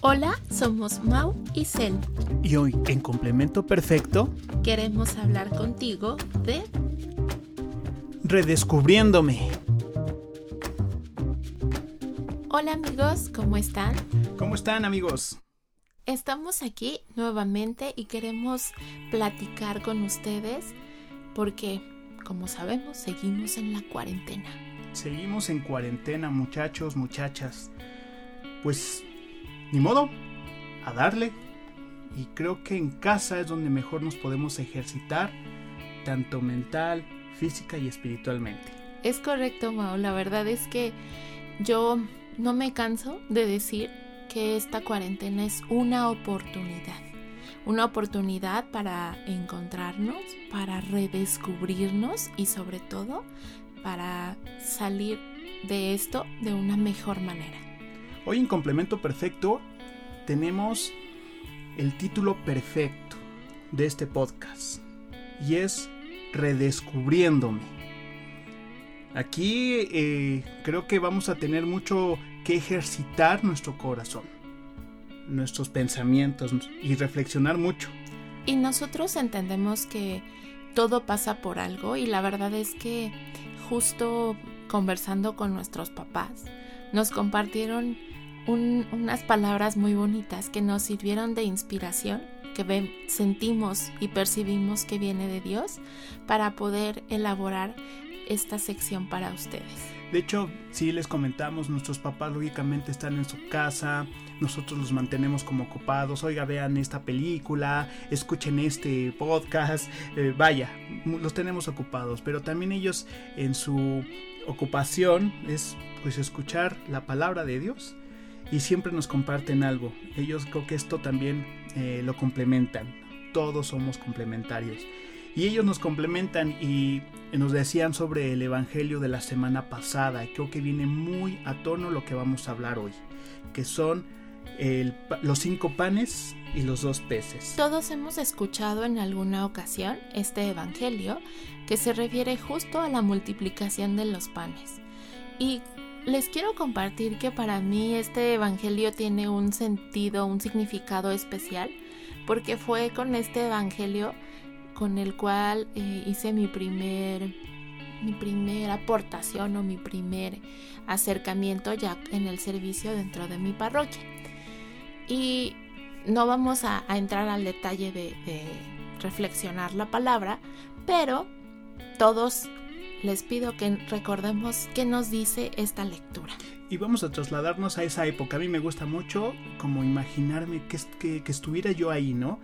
Hola, somos Mau y Cel. Y hoy, en complemento perfecto, queremos hablar contigo de Redescubriéndome. Hola amigos, ¿cómo están? ¿Cómo están amigos? Estamos aquí nuevamente y queremos platicar con ustedes porque, como sabemos, seguimos en la cuarentena. Seguimos en cuarentena, muchachos, muchachas. Pues, ni modo, a darle. Y creo que en casa es donde mejor nos podemos ejercitar, tanto mental, física y espiritualmente. Es correcto, Mao. La verdad es que yo no me canso de decir que esta cuarentena es una oportunidad. Una oportunidad para encontrarnos, para redescubrirnos y sobre todo para salir de esto de una mejor manera. Hoy en complemento perfecto tenemos el título perfecto de este podcast y es Redescubriéndome. Aquí eh, creo que vamos a tener mucho que ejercitar nuestro corazón, nuestros pensamientos y reflexionar mucho. Y nosotros entendemos que todo pasa por algo y la verdad es que justo conversando con nuestros papás nos compartieron unas palabras muy bonitas que nos sirvieron de inspiración, que sentimos y percibimos que viene de Dios para poder elaborar esta sección para ustedes. De hecho, si les comentamos, nuestros papás lógicamente están en su casa, nosotros los mantenemos como ocupados, oiga, vean esta película, escuchen este podcast, eh, vaya, los tenemos ocupados, pero también ellos en su ocupación es pues escuchar la palabra de Dios y siempre nos comparten algo. Ellos creo que esto también eh, lo complementan. Todos somos complementarios. Y ellos nos complementan y nos decían sobre el Evangelio de la semana pasada. Creo que viene muy a tono lo que vamos a hablar hoy. Que son los cinco panes y los dos peces. Todos hemos escuchado en alguna ocasión este Evangelio que se refiere justo a la multiplicación de los panes. Y les quiero compartir que para mí este Evangelio tiene un sentido, un significado especial, porque fue con este Evangelio con el cual eh, hice mi primer mi primera aportación o mi primer acercamiento ya en el servicio dentro de mi parroquia. Y no vamos a, entrar al detalle de reflexionar la palabra, pero todos les pido que recordemos qué nos dice esta lectura. Y vamos a trasladarnos a esa época. A mí me gusta mucho como imaginarme que, que, estuviera yo ahí, ¿no?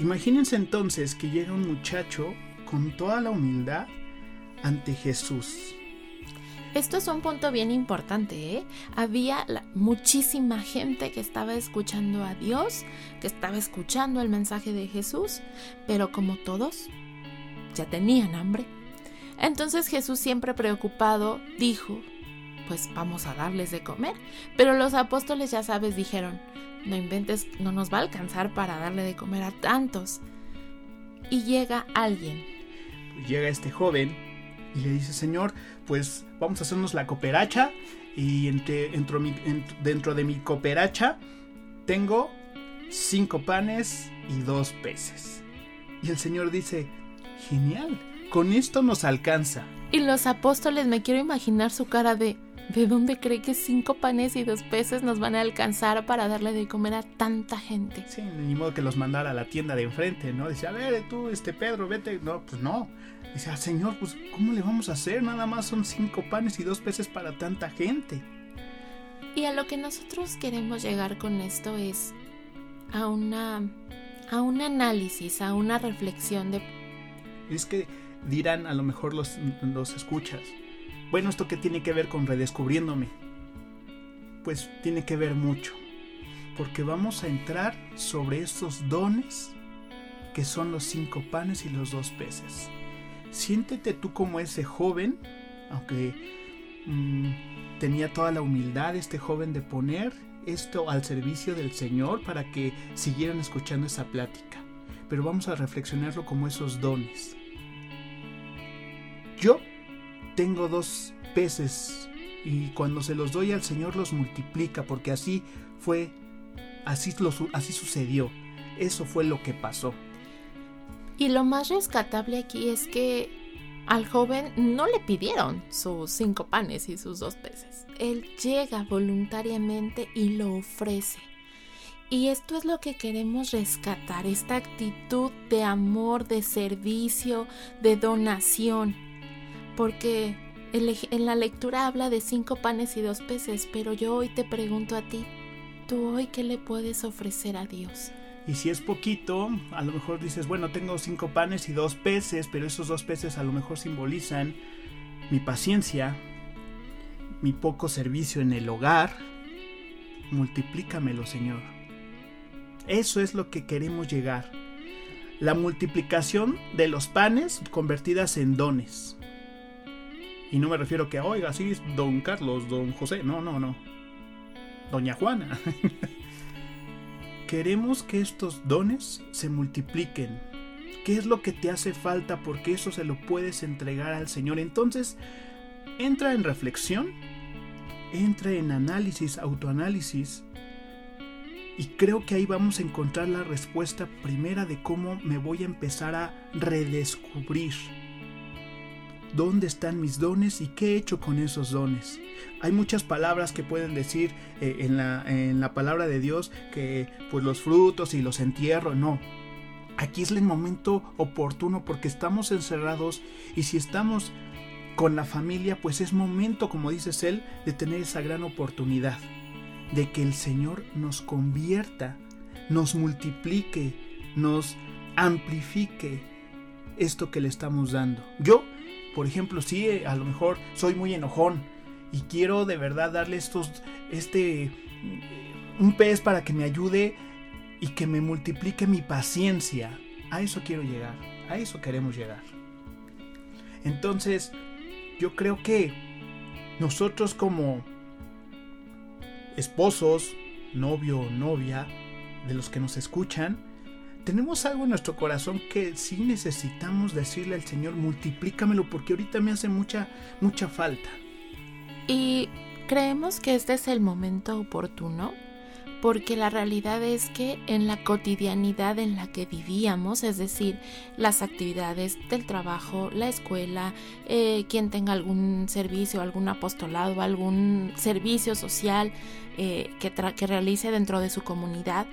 Imagínense entonces que llega un muchacho con toda la humildad ante Jesús. Esto es un punto bien importante, ¿eh? Había muchísima gente que estaba escuchando a Dios, que estaba escuchando el mensaje de Jesús, pero como todos, ya tenían hambre. Entonces Jesús siempre preocupado dijo, pues vamos a darles de comer. Pero los apóstoles ya sabes dijeron, no inventes, no nos va a alcanzar para darle de comer a tantos. Y llega alguien. Llega este joven y le dice, Señor, pues vamos a hacernos la cooperacha y entre, dentro de mi cooperacha tengo cinco panes y dos peces. Y el Señor dice, genial, con esto nos alcanza. Y los apóstoles, me quiero imaginar su cara de, ¿de dónde cree que cinco panes y dos peces nos van a alcanzar para darle de comer a tanta gente? Sí, ni modo que los mandara a la tienda de enfrente, ¿no? Dice, a ver, tú, este Pedro, vete. No, pues no. Dice, ah, Señor, pues, ¿cómo le vamos a hacer? Nada más son cinco panes y dos peces para tanta gente. Y a lo que nosotros queremos llegar con esto es a una a un análisis, a una reflexión de es que dirán a lo mejor los, los escuchas. Bueno, ¿esto qué tiene que ver con redescubriéndome? Pues tiene que ver mucho, porque vamos a entrar sobre estos dones que son los cinco panes y los dos peces. Siéntete tú como ese joven, aunque mm, tenía toda la humildad este joven de poner esto al servicio del Señor para que siguieran escuchando esa plática. Pero vamos a reflexionarlo como esos dones. Yo tengo dos peces y cuando se los doy al Señor los multiplica, porque así fue, así, lo, así sucedió, eso fue lo que pasó. Y lo más rescatable aquí es que al joven no le pidieron sus cinco panes y sus dos peces. Él llega voluntariamente y lo ofrece. Y esto es lo que queremos rescatar, esta actitud de amor, de servicio, de donación. Porque en la lectura habla de cinco panes y dos peces, pero yo hoy te pregunto a ti, ¿tú hoy qué le puedes ofrecer a Dios? Y si es poquito, a lo mejor dices, bueno, tengo cinco panes y dos peces, pero esos dos peces a lo mejor simbolizan mi paciencia, mi poco servicio en el hogar. Multiplícamelo, Señor. Eso es lo que queremos llegar. La multiplicación de los panes convertidas en dones. Y no me refiero que, oiga, sí, don Carlos, don José. No, no, no. Doña Juana. Queremos que estos dones se multipliquen. ¿Qué es lo que te hace falta? Porque eso se lo puedes entregar al Señor. Entonces, entra en reflexión, entra en análisis, autoanálisis y creo que ahí vamos a encontrar la respuesta primera de cómo me voy a empezar a redescubrir. ¿Dónde están mis dones y qué he hecho con esos dones? Hay muchas palabras que pueden decir eh, en, la, en la palabra de Dios que pues los frutos y los entierro, no. Aquí es el momento oportuno porque estamos encerrados y si estamos con la familia, pues es momento, como dices él, de tener esa gran oportunidad de que el Señor nos convierta, nos multiplique, nos amplifique esto que le estamos dando. Yo, por ejemplo, sí, eh, a lo mejor soy muy enojón y quiero de verdad darle estos, este, un pez para que me ayude y que me multiplique mi paciencia. A eso quiero llegar, a eso queremos llegar. Entonces, yo creo que nosotros como esposos, novio o novia, de los que nos escuchan, tenemos algo en nuestro corazón que sí necesitamos decirle al Señor, multiplícamelo porque ahorita me hace mucha, mucha falta. Y creemos que este es el momento oportuno porque la realidad es que en la cotidianidad en la que vivíamos, es decir, las actividades del trabajo, la escuela, eh, quien tenga algún servicio, algún apostolado, algún servicio social eh, que, que realice dentro de su comunidad,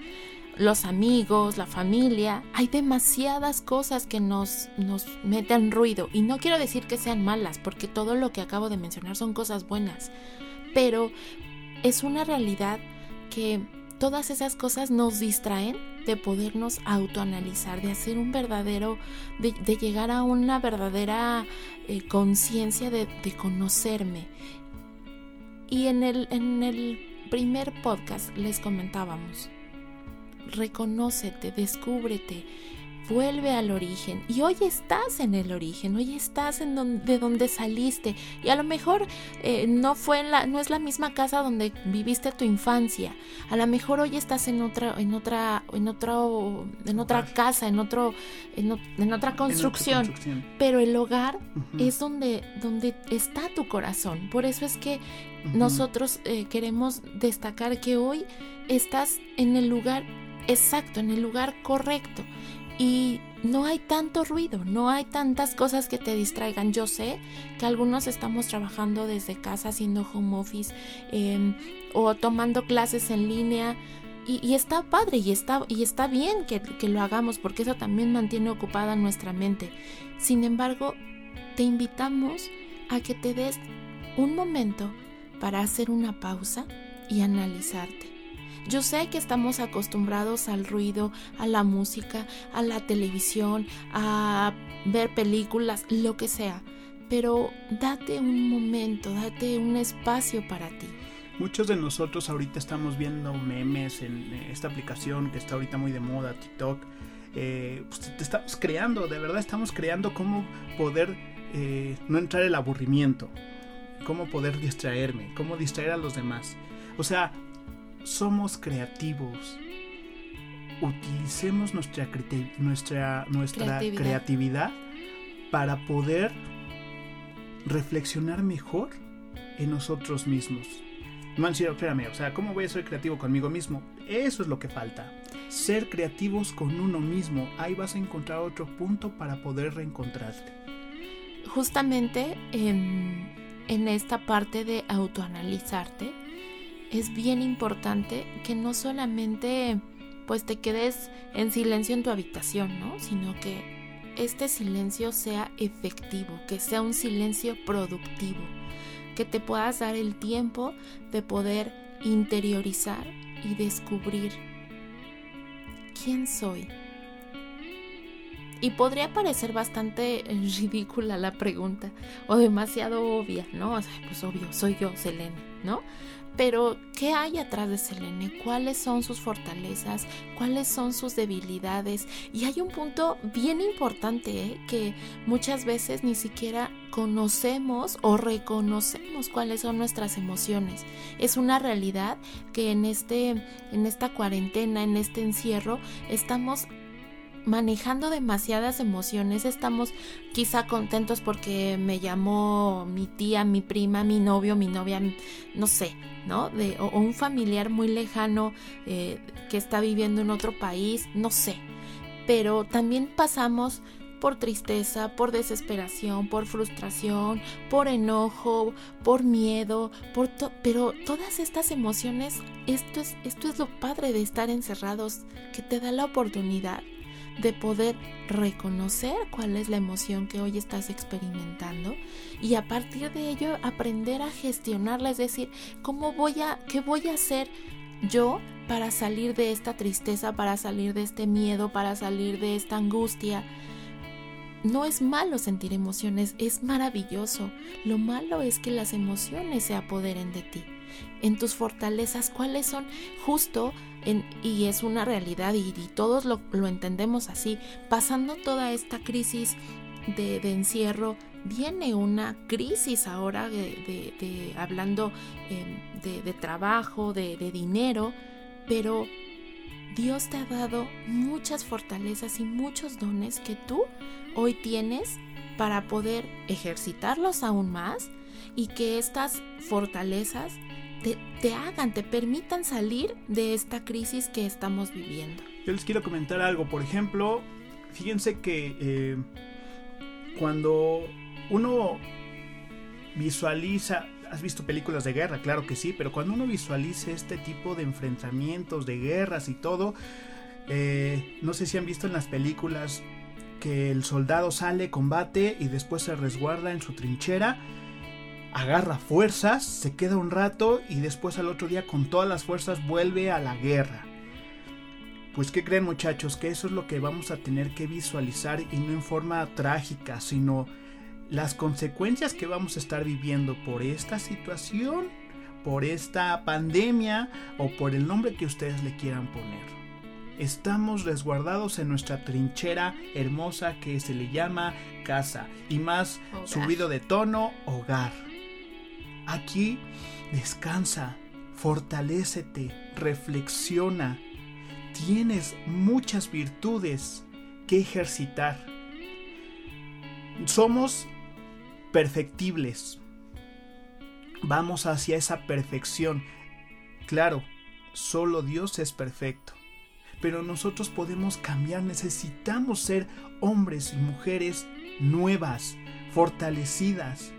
los amigos, la familia, hay demasiadas cosas que nos, nos meten ruido. Y no quiero decir que sean malas, porque todo lo que acabo de mencionar son cosas buenas, pero es una realidad que todas esas cosas nos distraen de podernos autoanalizar, de hacer un verdadero, de, llegar a una verdadera eh, conciencia de, de, conocerme. Y en el, en el primer podcast les comentábamos, reconócete, descúbrete, vuelve al origen. Y hoy estás en el origen, hoy estás en donde, de donde saliste. Y a lo mejor eh, no fue en la, no es la misma casa donde viviste tu infancia. A lo mejor hoy estás en otra, en otra, en otro, en otra casa, en otro, en, otra construcción. Pero el hogar es donde, donde está tu corazón. Por eso es que nosotros eh, queremos destacar que hoy estás en el lugar exacto, en el lugar correcto y no hay tanto ruido, no hay tantas cosas que te distraigan. Yo sé que algunos estamos trabajando desde casa haciendo home office em, o tomando clases en línea y, está padre y está, y está bien que, que lo hagamos porque eso también mantiene ocupada nuestra mente. Sin embargo, te invitamos a que te des un momento para hacer una pausa y analizarte. Yo sé que estamos acostumbrados al ruido, a la música, a la televisión, a ver películas, lo que sea, pero date un momento, date un espacio para ti. Muchos de nosotros ahorita estamos viendo memes en esta aplicación que está ahorita muy de moda, TikTok. Eh, pues estamos creando, de verdad estamos creando cómo poder eh, no entrar el aburrimiento, cómo poder distraerme, cómo distraer a los demás. O sea, somos creativos. Utilicemos nuestra, nuestra, nuestra creatividad. para poder reflexionar mejor en nosotros mismos. No han sido, espérame, o sea, ¿cómo voy a ser creativo conmigo mismo? Eso es lo que falta. Ser creativos con uno mismo. Ahí vas a encontrar otro punto para poder reencontrarte. Justamente en, en esta parte de autoanalizarte, es bien importante que no solamente pues te quedes en silencio en tu habitación, ¿no? Sino que este silencio sea efectivo, que sea un silencio productivo, que te puedas dar el tiempo de poder interiorizar y descubrir quién soy. Y podría parecer bastante ridícula la pregunta o demasiado obvia, ¿no? O sea, pues obvio, soy yo, Selene, ¿no? Pero, ¿qué hay atrás de Selene? ¿Cuáles son sus fortalezas? ¿Cuáles son sus debilidades? Y hay un punto bien importante ¿eh? que muchas veces ni siquiera conocemos o reconocemos cuáles son nuestras emociones. Es una realidad que en, este, en esta cuarentena, en este encierro, estamos manejando demasiadas emociones, estamos quizá contentos porque me llamó mi tía, mi prima, mi novio, mi novia, no sé, ¿no? De, o, un familiar muy lejano eh, que está viviendo en otro país, no sé. Pero también pasamos por tristeza, por desesperación, por frustración, por enojo, por miedo, por pero todas estas emociones, esto es, esto es lo padre de estar encerrados, que te da la oportunidad de poder reconocer cuál es la emoción que hoy estás experimentando y a partir de ello aprender a gestionarla, es decir, cómo voy a, qué voy a hacer yo para salir de esta tristeza, para salir de este miedo, para salir de esta angustia. No es malo sentir emociones, es maravilloso. Lo malo es que las emociones se apoderen de ti. En tus fortalezas, ¿cuáles son? Justo y es una realidad y, todos lo, entendemos así. Pasando toda esta crisis de, encierro, viene una crisis ahora de, hablando em, de, trabajo, de, dinero, pero Dios te ha dado muchas fortalezas y muchos dones que tú hoy tienes para poder ejercitarlos aún más y que estas fortalezas te, hagan, te permitan salir de esta crisis que estamos viviendo. Yo les quiero comentar algo, por ejemplo, fíjense que eh, cuando uno visualiza, has visto películas de guerra, claro que sí, pero cuando uno visualiza este tipo de enfrentamientos, de guerras y todo, eh, no sé si han visto en las películas que el soldado sale, combate y después se resguarda en su trinchera agarra fuerzas, se queda un rato y después al otro día con todas las fuerzas vuelve a la guerra. Pues ¿qué creen muchachos? Que eso es lo que vamos a tener que visualizar y no en forma trágica, sino las consecuencias que vamos a estar viviendo por esta situación, por esta pandemia o por el nombre que ustedes le quieran poner. Estamos resguardados en nuestra trinchera hermosa que se le llama casa y más subido de tono hogar. Aquí descansa, fortalécete, reflexiona. Tienes muchas virtudes que ejercitar. Somos perfectibles. Vamos hacia esa perfección. Claro, solo Dios es perfecto. Pero nosotros podemos cambiar, necesitamos ser hombres y mujeres nuevas, fortalecidas,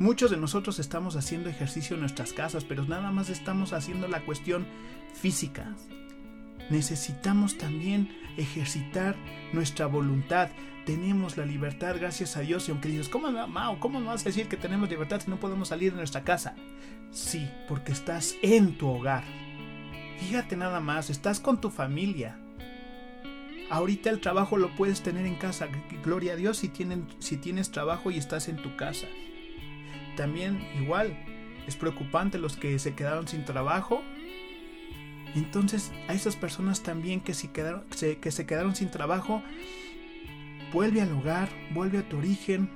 Muchos de nosotros estamos haciendo ejercicio en nuestras casas, pero nada más estamos haciendo la cuestión física. Necesitamos también ejercitar nuestra voluntad. Tenemos la libertad, gracias a Dios. Y aunque dices, ¿cómo, Mao, ¿cómo vas a decir que tenemos libertad si no podemos salir de nuestra casa? Sí, porque estás en tu hogar. Fíjate nada más, estás con tu familia. Ahorita el trabajo lo puedes tener en casa. Gloria a Dios si, tienen, si tienes trabajo y estás en tu casa también igual es preocupante los que se quedaron sin trabajo. Entonces a esas personas también que, se quedaron, que se quedaron sin trabajo, vuelve al hogar, vuelve a tu origen,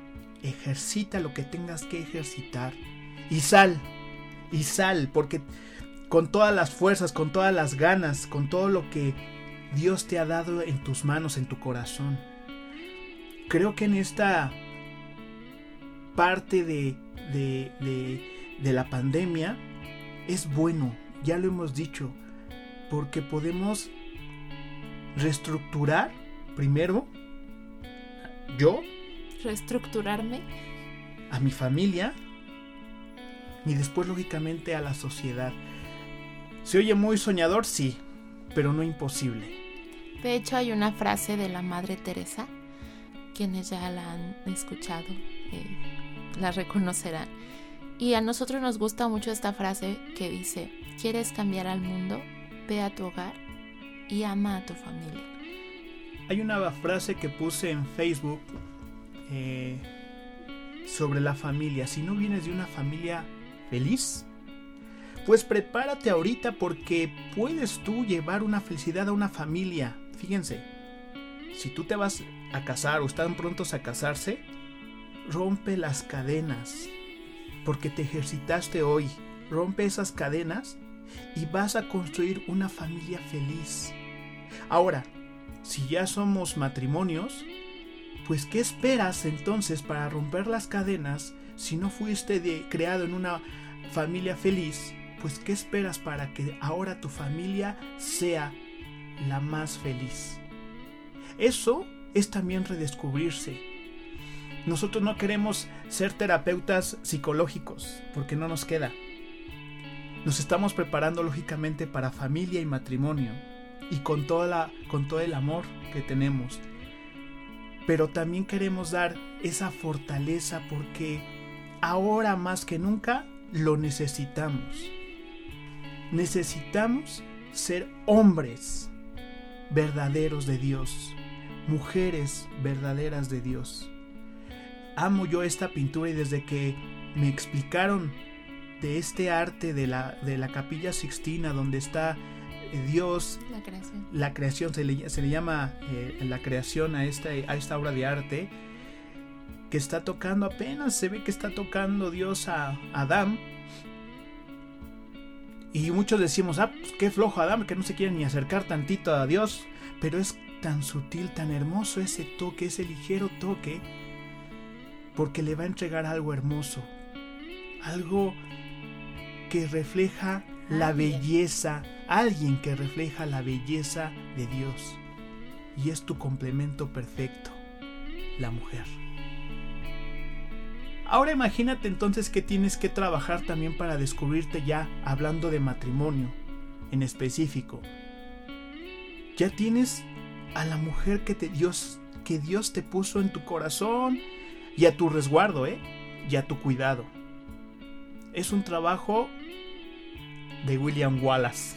ejercita lo que tengas que ejercitar y sal, y sal, porque con todas las fuerzas, con todas las ganas, con todo lo que Dios te ha dado en tus manos, en tu corazón. Creo que en esta parte de, de la pandemia es bueno, ya lo hemos dicho, porque podemos reestructurar primero yo, reestructurarme, a mi familia y después lógicamente a la sociedad. ¿Se oye muy soñador? Sí, pero no imposible. De hecho hay una frase de la Madre Teresa, quienes ya la han escuchado eh, la reconocerán. Y a nosotros nos gusta mucho esta frase que dice, ¿quieres cambiar al mundo? Ve a tu hogar y ama a tu familia. Hay una frase que puse en Facebook eh, sobre la familia. Si no vienes de una familia feliz, pues prepárate ahorita porque puedes tú llevar una felicidad a una familia. Fíjense, si tú te vas a casar o están prontos a casarse, rompe las cadenas, porque te ejercitaste hoy. Rompe esas cadenas y vas a construir una familia feliz. Ahora, si ya somos matrimonios, pues ¿qué esperas entonces para romper las cadenas si no fuiste de, creado en una familia feliz? Pues ¿qué esperas para que ahora tu familia sea la más feliz? Eso es también redescubrirse. Nosotros no queremos ser terapeutas psicológicos porque no nos queda. Nos estamos preparando lógicamente para familia y matrimonio y con, toda la, con todo el amor que tenemos. Pero también queremos dar esa fortaleza porque ahora más que nunca lo necesitamos. Necesitamos ser hombres verdaderos de Dios, mujeres verdaderas de Dios. Amo yo esta pintura y desde que me explicaron de este arte de la, de la capilla sixtina donde está eh, Dios, la creación, la creación se, le, se le llama eh, la creación a esta, a esta obra de arte, que está tocando apenas, se ve que está tocando Dios a Adán. Y muchos decimos, ah, pues qué flojo Adán, que no se quiere ni acercar tantito a Dios. Pero es tan sutil, tan hermoso ese toque, ese ligero toque, porque le va a entregar algo hermoso, algo que refleja la belleza, alguien que refleja la belleza de Dios. Y es tu complemento perfecto, la mujer. Ahora imagínate entonces que tienes que trabajar también para descubrirte ya hablando de matrimonio en específico. Ya tienes a la mujer que te Dios que Dios te puso en tu corazón y a tu resguardo, ¿eh? Y a tu cuidado. Es un trabajo de William Wallace.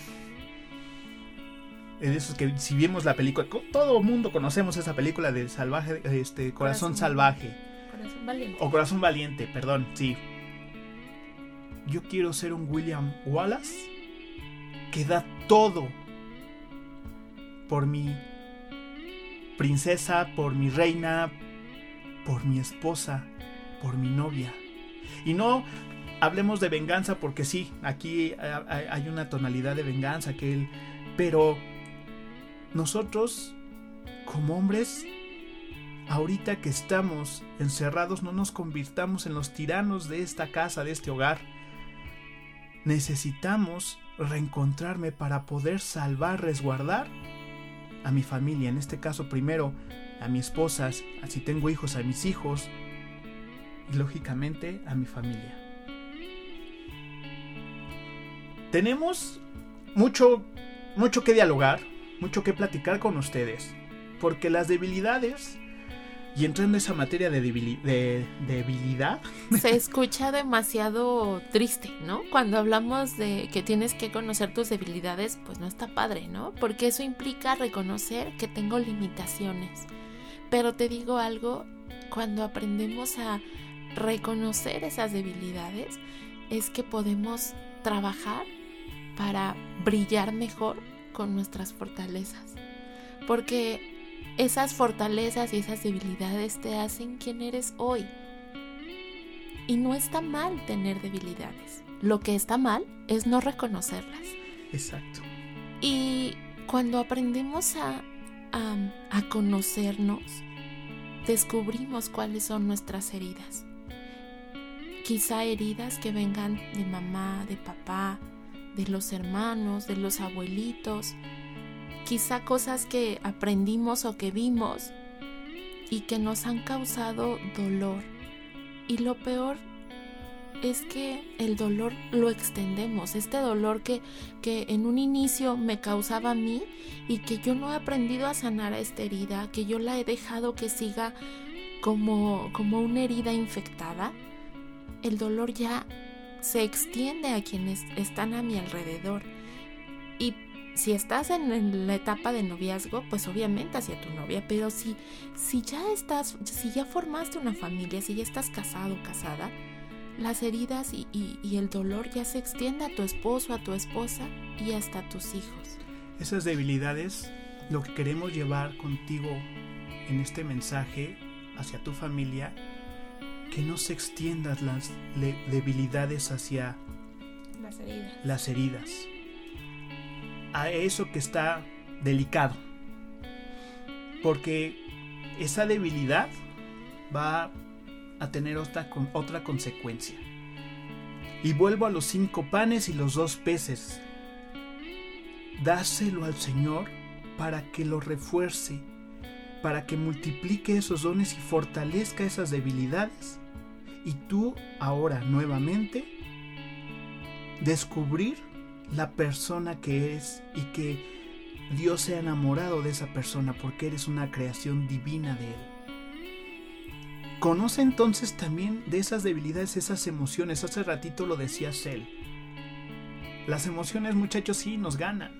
Es de esos que si vimos la película, todo el mundo conocemos esa película de salvaje, este corazón, salvaje. Corazón valiente. O corazón valiente, perdón, sí. Yo quiero ser un William Wallace que da todo por mi princesa, por mi reina, por mi esposa, por mi novia. Y no hablemos de venganza porque sí, aquí hay una tonalidad de venganza que él, pero nosotros como hombres ahorita que estamos encerrados no nos convirtamos en los tiranos de esta casa, de este hogar. Necesitamos reencontrarme para poder salvar, resguardar a mi familia, en este caso primero a mi esposa, si tengo hijos, a mis hijos y lógicamente a mi familia. Tenemos mucho, mucho que dialogar, mucho que platicar con ustedes, porque las debilidades y entrando en esa materia de, debilidad. Se escucha demasiado triste, ¿no? Cuando hablamos de que tienes que conocer tus debilidades, pues no está padre, ¿no? Porque eso implica reconocer que tengo limitaciones. Pero te digo algo, cuando aprendemos a reconocer esas debilidades, es que podemos trabajar para brillar mejor con nuestras fortalezas. Porque esas fortalezas y esas debilidades te hacen quien eres hoy. Y no está mal tener debilidades. Lo que está mal es no reconocerlas. Exacto. Y cuando aprendemos a, a, conocernos, descubrimos cuáles son nuestras heridas. quizá heridas que vengan de mamá, de papá, de los hermanos, de los abuelitos, quizá cosas que aprendimos o que vimos y que nos han causado dolor. Y lo peor es que el dolor lo extendemos, este dolor que, que en un inicio me causaba a mí y que yo no he aprendido a sanar a esta herida, que yo la he dejado que siga como, como una herida infectada, el dolor ya se extiende a quienes están a mi alrededor. Y si estás en, la etapa de noviazgo, pues obviamente hacia tu novia, pero si, si ya estás, si ya formaste una familia, si ya estás casado o casada, las heridas y, y, el dolor ya se extiende a tu esposo, a tu esposa y hasta a tus hijos. Esas debilidades, lo que queremos llevar contigo en este mensaje hacia tu familia, que no se extiendan las debilidades hacia las heridas. las heridas, a eso que está delicado, porque esa debilidad va a tener otra, otra consecuencia. Y vuelvo a los cinco panes y los dos peces. Dáselo al Señor para que lo refuerce, para que multiplique esos dones y fortalezca esas debilidades. Y tú ahora nuevamente descubrir la persona que es y que Dios se ha enamorado de esa persona porque eres una creación divina de Él. Conoce entonces también de esas debilidades, esas emociones. Hace ratito lo decía Cel. Las emociones, muchachos, sí nos ganan.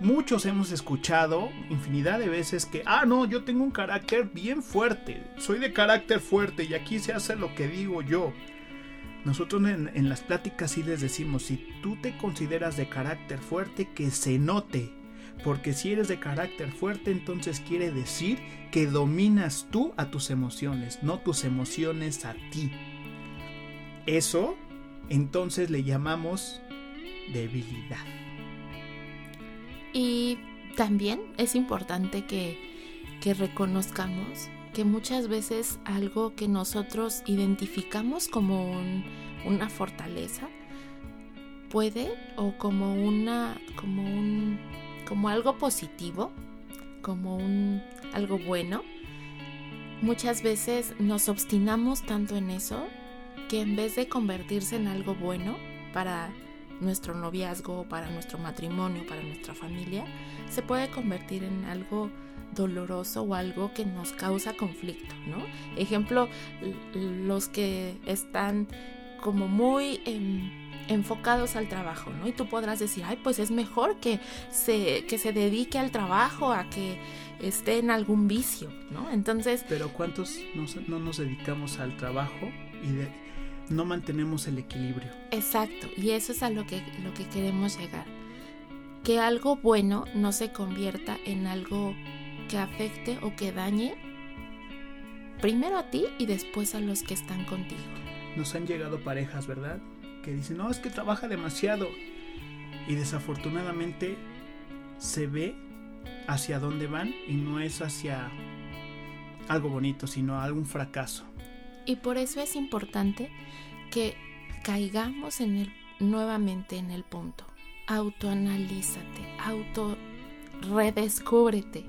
Muchos hemos escuchado infinidad de veces que, ah, no, yo tengo un carácter bien fuerte, soy de carácter fuerte y aquí se hace lo que digo yo. Nosotros en, en las pláticas sí les decimos, si tú te consideras de carácter fuerte, que se note, porque si eres de carácter fuerte, entonces quiere decir que dominas tú a tus emociones, no tus emociones a ti. Eso, entonces le llamamos debilidad. Y también es importante que, que reconozcamos que muchas veces algo que nosotros identificamos como una fortaleza puede o como una como un como algo positivo, como un algo bueno, muchas veces nos obstinamos tanto en eso que en vez de convertirse en algo bueno para nuestro noviazgo, para nuestro matrimonio, para nuestra familia, se puede convertir en algo doloroso o algo que nos causa conflicto, ¿no? Ejemplo, los que están como muy enfocados al trabajo, ¿no? Y tú podrás decir, ay, pues es mejor que se, que se dedique al trabajo a que esté en algún vicio, ¿no? Entonces... Pero ¿cuántos no, nos dedicamos al trabajo y no mantenemos el equilibrio? Exacto, y eso es a lo que, lo que queremos llegar. Que algo bueno no se convierta en algo que afecte o que dañe primero a ti y después a los que están contigo. Nos han llegado parejas, ¿verdad? Que dicen, no, es que trabaja demasiado. Y desafortunadamente se ve hacia dónde van y no es hacia algo bonito, sino algún fracaso. Y por eso es importante que caigamos en el, nuevamente en el punto. Autoanalízate, auto redescúbrete,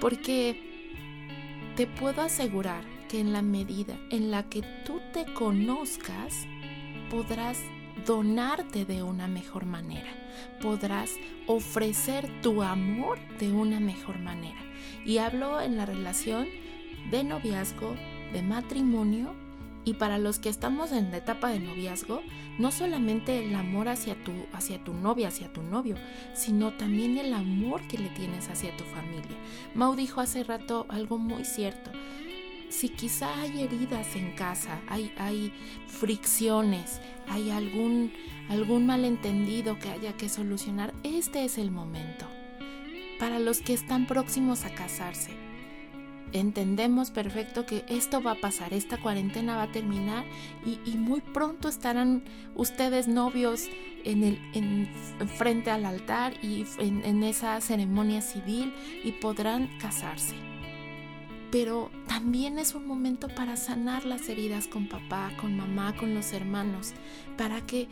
porque te puedo asegurar que en la medida en la que tú te conozcas, podrás donarte de una mejor manera, podrás ofrecer tu amor de una mejor manera. Y hablo en la relación de noviazgo, de matrimonio y para los que estamos en la etapa de noviazgo, no solamente el amor hacia tu, hacia tu novia, hacia tu novio, sino también el amor que le tienes hacia tu familia. Mau dijo hace rato algo muy cierto si quizá hay heridas en casa, hay, fricciones, hay algún, algún malentendido que haya que solucionar, este es el momento. Para los que están próximos a casarse, entendemos perfecto que esto va a pasar, esta cuarentena va a terminar y, muy pronto estarán ustedes novios en el, en, frente al altar y en esa ceremonia civil y podrán casarse pero también es un momento para sanar las heridas con papá, con mamá, con los hermanos, para que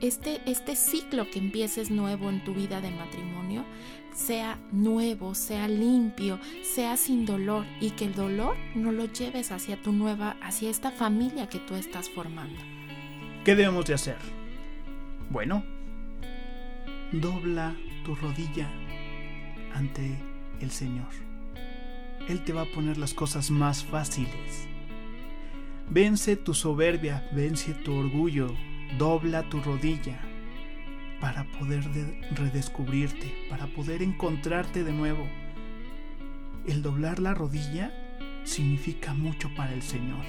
este, este ciclo que empieces nuevo en tu vida de matrimonio sea nuevo, sea limpio, sea sin dolor y que el dolor no lo lleves hacia tu nueva, hacia esta familia que tú estás formando. ¿Qué debemos de hacer? Bueno, dobla tu rodilla ante el Señor. Él te va a poner las cosas más fáciles. Vence tu soberbia, vence tu orgullo, dobla tu rodilla para poder redescubrirte, para poder encontrarte de nuevo. El doblar la rodilla significa mucho para el Señor.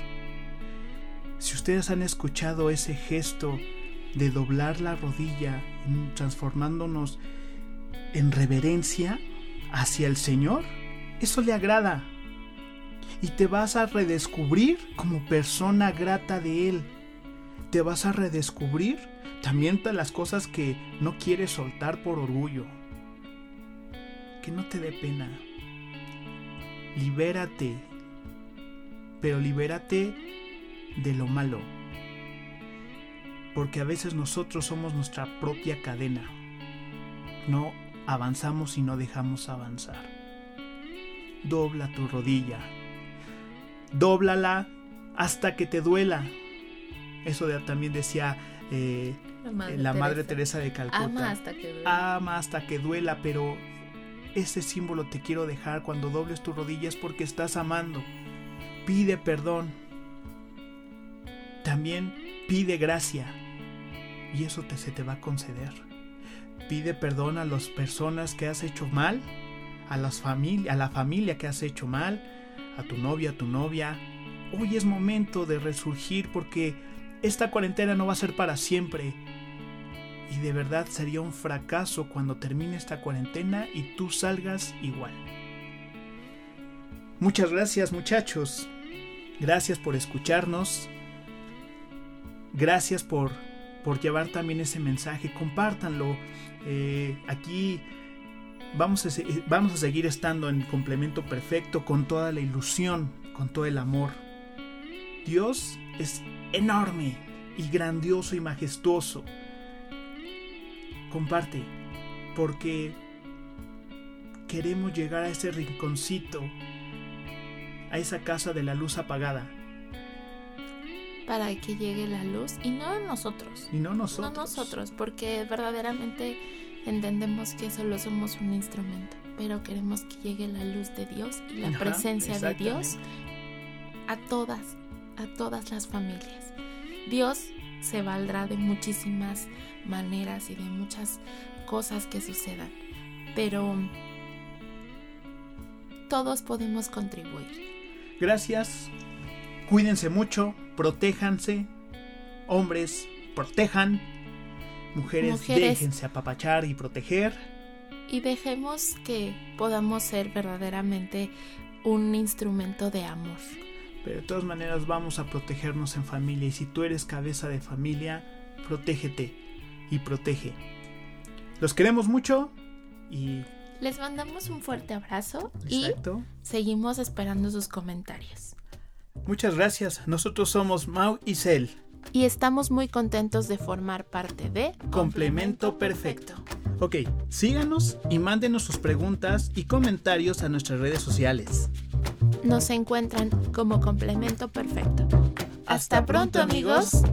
Si ustedes han escuchado ese gesto de doblar la rodilla, transformándonos en reverencia hacia el Señor, eso le agrada. Y te vas a redescubrir como persona grata de Él. Te vas a redescubrir también las cosas que no quieres soltar por orgullo. Que no te dé pena. Libérate. Pero libérate de lo malo. Porque a veces nosotros somos nuestra propia cadena. No avanzamos y no dejamos avanzar. Dobla tu rodilla. Dóblala hasta que te duela. Eso también decía eh, la, madre, Teresa. de Calcuta. Ama hasta que duela. Ama hasta que duela, pero ese símbolo te quiero dejar cuando dobles tus rodillas porque estás amando. Pide perdón. También pide gracia. Y eso te, se te va a conceder. Pide perdón a las personas que has hecho mal, a, las a la familia que has hecho mal, a tu novia, a tu novia. Hoy es momento de resurgir porque esta cuarentena no va a ser para siempre. Y de verdad sería un fracaso cuando termine esta cuarentena y tú salgas igual. Muchas gracias muchachos. Gracias por escucharnos. Gracias por, por llevar también ese mensaje. Compártanlo. Eh, aquí vamos a, vamos a seguir estando en complemento perfecto con toda la ilusión, con todo el amor. Dios es enorme y grandioso y majestuoso. Comparte, porque queremos llegar a ese rinconcito, a esa casa de la luz apagada. Para que llegue la luz y no nosotros. Y no nosotros. No nosotros, porque verdaderamente entendemos que solo somos un instrumento, pero queremos que llegue la luz de Dios y la presencia de Dios a todas, a todas las familias. Dios se valdrá de muchísimas maneras y de muchas cosas que sucedan, pero todos podemos contribuir. Gracias, cuídense mucho, protéjanse, hombres, protejan, mujeres, mujeres déjense apapachar y proteger. Y dejemos que podamos ser verdaderamente un instrumento de amor. Pero de todas maneras vamos a protegernos en familia y si tú eres cabeza de familia, protégete y protege. Los queremos mucho y... Les mandamos un fuerte abrazo Exacto. y seguimos esperando sus comentarios. Muchas gracias. Nosotros somos Mau y Cel. Y estamos muy contentos de formar parte de Complemento Perfecto. Ok, síganos y mándenos sus preguntas y comentarios a nuestras redes sociales nos encuentran como complemento perfecto. Hasta, pronto amigos.